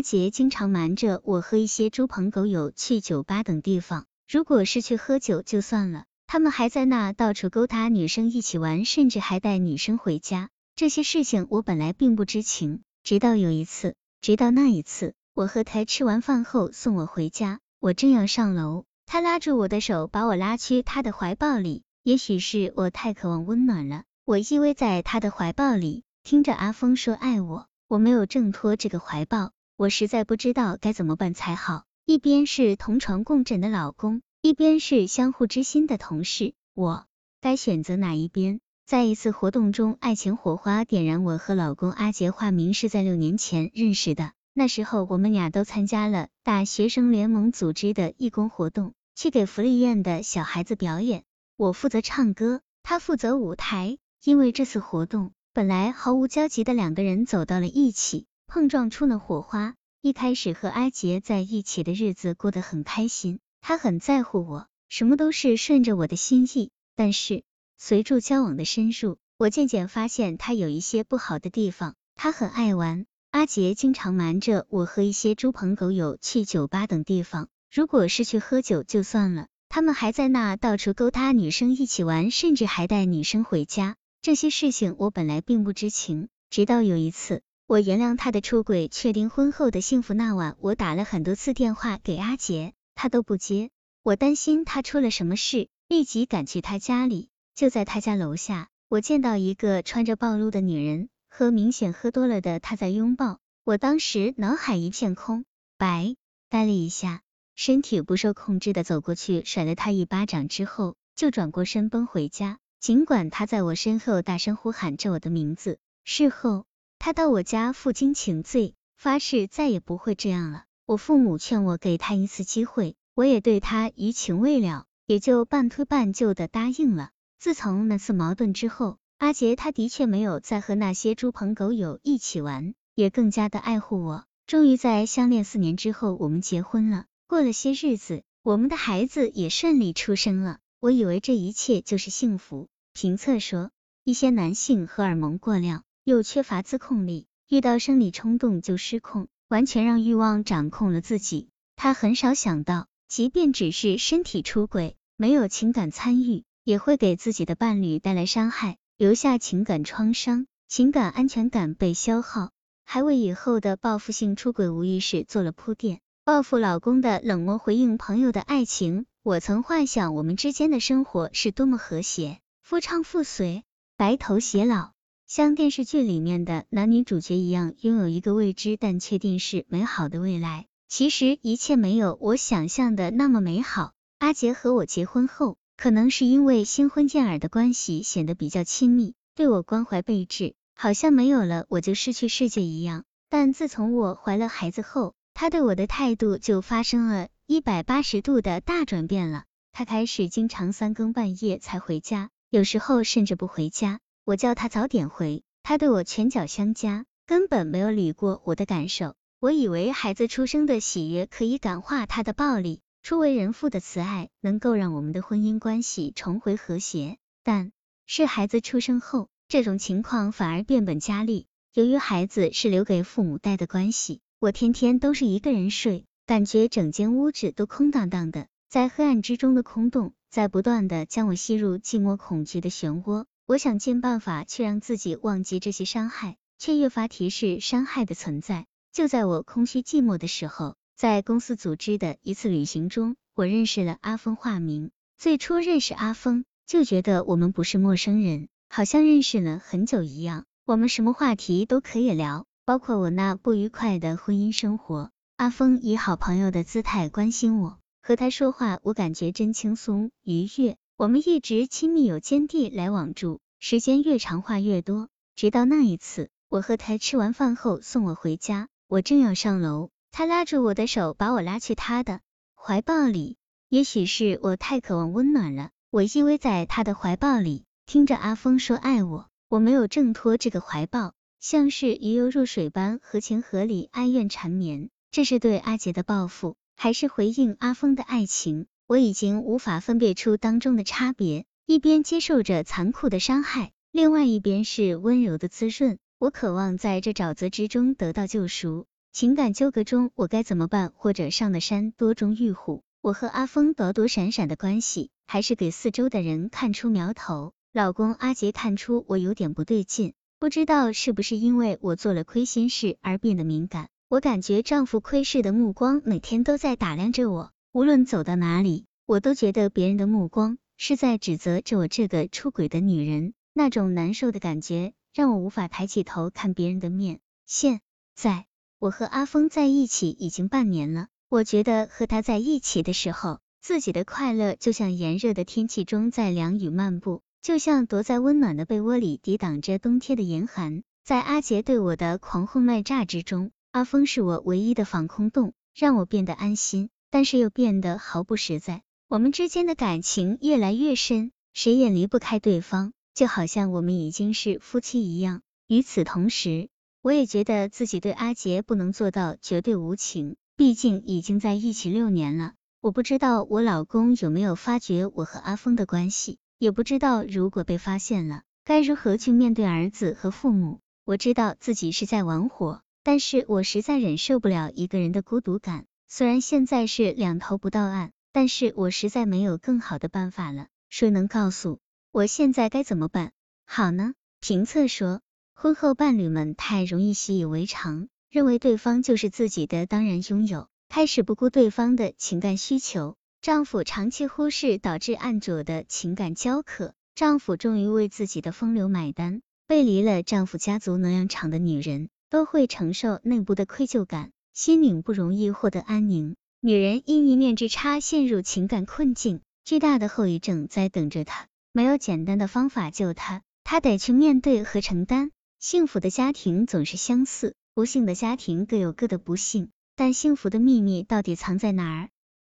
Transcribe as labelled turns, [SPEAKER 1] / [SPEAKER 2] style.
[SPEAKER 1] 阿杰经常瞒着我和一些猪朋狗友去酒吧等地方，如果是去喝酒就算了，他们还在那到处勾搭女生一起玩，甚至还带女生回家。这些事情我本来并不知情，直到有一次，直到那一次，我和他吃完饭后送我回家，我正要上楼，他拉住我的手，把我拉去他的怀抱里。也许是我太渴望温暖了，我依偎在他的怀抱里，听着阿峰说爱我，我没有挣脱这个怀抱。我实在不知道该怎么办才好，一边是同床共枕的老公，一边是相互知心的同事，我该选择哪一边？在一次活动中，爱情火花点燃，我和老公阿杰化名是在六年前认识的，那时候我们俩都参加了大学生联盟组织的义工活动，去给福利院的小孩子表演，我负责唱歌，他负责舞台。因为这次活动，本来毫无交集的两个人走到了一起。碰撞出了火花。一开始和阿杰在一起的日子过得很开心，他很在乎我，什么都是顺着我的心意。但是随着交往的深入，我渐渐发现他有一些不好的地方。他很爱玩，阿杰经常瞒着我和一些猪朋狗友去酒吧等地方，如果是去喝酒就算了，他们还在那到处勾搭女生一起玩，甚至还带女生回家。这些事情我本来并不知情，直到有一次。我原谅他的出轨，确定婚后的幸福。那晚，我打了很多次电话给阿杰，他都不接。我担心他出了什么事，立即赶去他家里。就在他家楼下，我见到一个穿着暴露的女人和明显喝多了的他在拥抱。我当时脑海一片空白，呆了一下，身体不受控制的走过去，甩了他一巴掌之后，就转过身奔回家。尽管他在我身后大声呼喊着我的名字，事后。他到我家负荆请罪，发誓再也不会这样了。我父母劝我给他一次机会，我也对他余情未了，也就半推半就的答应了。自从那次矛盾之后，阿杰他的确没有再和那些猪朋狗友一起玩，也更加的爱护我。终于在相恋四年之后，我们结婚了。过了些日子，我们的孩子也顺利出生了。我以为这一切就是幸福。评测说，一些男性荷尔蒙过量。又缺乏自控力，遇到生理冲动就失控，完全让欲望掌控了自己。他很少想到，即便只是身体出轨，没有情感参与，也会给自己的伴侣带来伤害，留下情感创伤，情感安全感被消耗，还为以后的报复性出轨无意识做了铺垫。报复老公的冷漠回应朋友的爱情，我曾幻想我们之间的生活是多么和谐，夫唱妇随，白头偕老。像电视剧里面的男女主角一样，拥有一个未知但确定是美好的未来。其实一切没有我想象的那么美好。阿杰和我结婚后，可能是因为新婚燕尔的关系，显得比较亲密，对我关怀备至，好像没有了我就失去世界一样。但自从我怀了孩子后，他对我的态度就发生了一百八十度的大转变了。他开始经常三更半夜才回家，有时候甚至不回家。我叫他早点回，他对我拳脚相加，根本没有理过我的感受。我以为孩子出生的喜悦可以感化他的暴力，初为人父的慈爱能够让我们的婚姻关系重回和谐。但是孩子出生后，这种情况反而变本加厉。由于孩子是留给父母带的关系，我天天都是一个人睡，感觉整间屋子都空荡荡的，在黑暗之中的空洞，在不断的将我吸入寂寞恐惧的漩涡。我想尽办法去让自己忘记这些伤害，却越发提示伤害的存在。就在我空虚寂寞的时候，在公司组织的一次旅行中，我认识了阿峰。化名最初认识阿峰，就觉得我们不是陌生人，好像认识了很久一样。我们什么话题都可以聊，包括我那不愉快的婚姻生活。阿峰以好朋友的姿态关心我，和他说话，我感觉真轻松愉悦。我们一直亲密有间地来往住，时间越长话越多，直到那一次，我和他吃完饭后送我回家，我正要上楼，他拉住我的手，把我拉去他的怀抱里。也许是我太渴望温暖了，我依偎在他的怀抱里，听着阿峰说爱我，我没有挣脱这个怀抱，像是鱼游入水般合情合理哀怨缠绵。这是对阿杰的报复，还是回应阿峰的爱情？我已经无法分辨出当中的差别，一边接受着残酷的伤害，另外一边是温柔的滋润。我渴望在这沼泽之中得到救赎。情感纠葛中我该怎么办？或者上的山多种玉虎，我和阿峰躲躲闪闪的关系，还是给四周的人看出苗头。老公阿杰看出我有点不对劲，不知道是不是因为我做了亏心事而变得敏感。我感觉丈夫窥视的目光每天都在打量着我，无论走到哪里，我都觉得别人的目光是在指责着我这个出轨的女人。那种难受的感觉让我无法抬起头看别人的面。现在我和阿峰在一起已经半年了，我觉得和他在一起的时候，自己的快乐就像炎热的天气中在凉雨漫步，就像躲在温暖的被窝里抵挡着冬天的严寒。在阿杰对我的狂轰滥炸之中，阿峰是我唯一的防空洞，让我变得安心，但是又变得毫不实在。我们之间的感情越来越深，谁也离不开对方。就好像我们已经是夫妻一样。与此同时，我也觉得自己对阿杰不能做到绝对无情，毕竟已经在一起六年了。我不知道我老公有没有发觉我和阿峰的关系，也不知道如果被发现了，该如何去面对儿子和父母。我知道自己是在玩火，但是我实在忍受不了一个人的孤独感。虽然现在是两头不到岸，但是我实在没有更好的办法了。谁能告诉？我现在该怎么办好呢？评测说，婚后伴侣们太容易习以为常，认为对方就是自己的当然拥有，开始不顾对方的情感需求。丈夫长期忽视，导致案主的情感焦渴。丈夫终于为自己的风流买单，背离了丈夫家族能量场的女人，都会承受内部的愧疚感，心灵不容易获得安宁。女人因一念之差陷入情感困境，巨大的后遗症在等着她。没有简单的方法救她，她得去面对和承担。幸福的家庭总是相似，不幸的家庭各有各的不幸。但幸福的秘密到底藏在哪儿？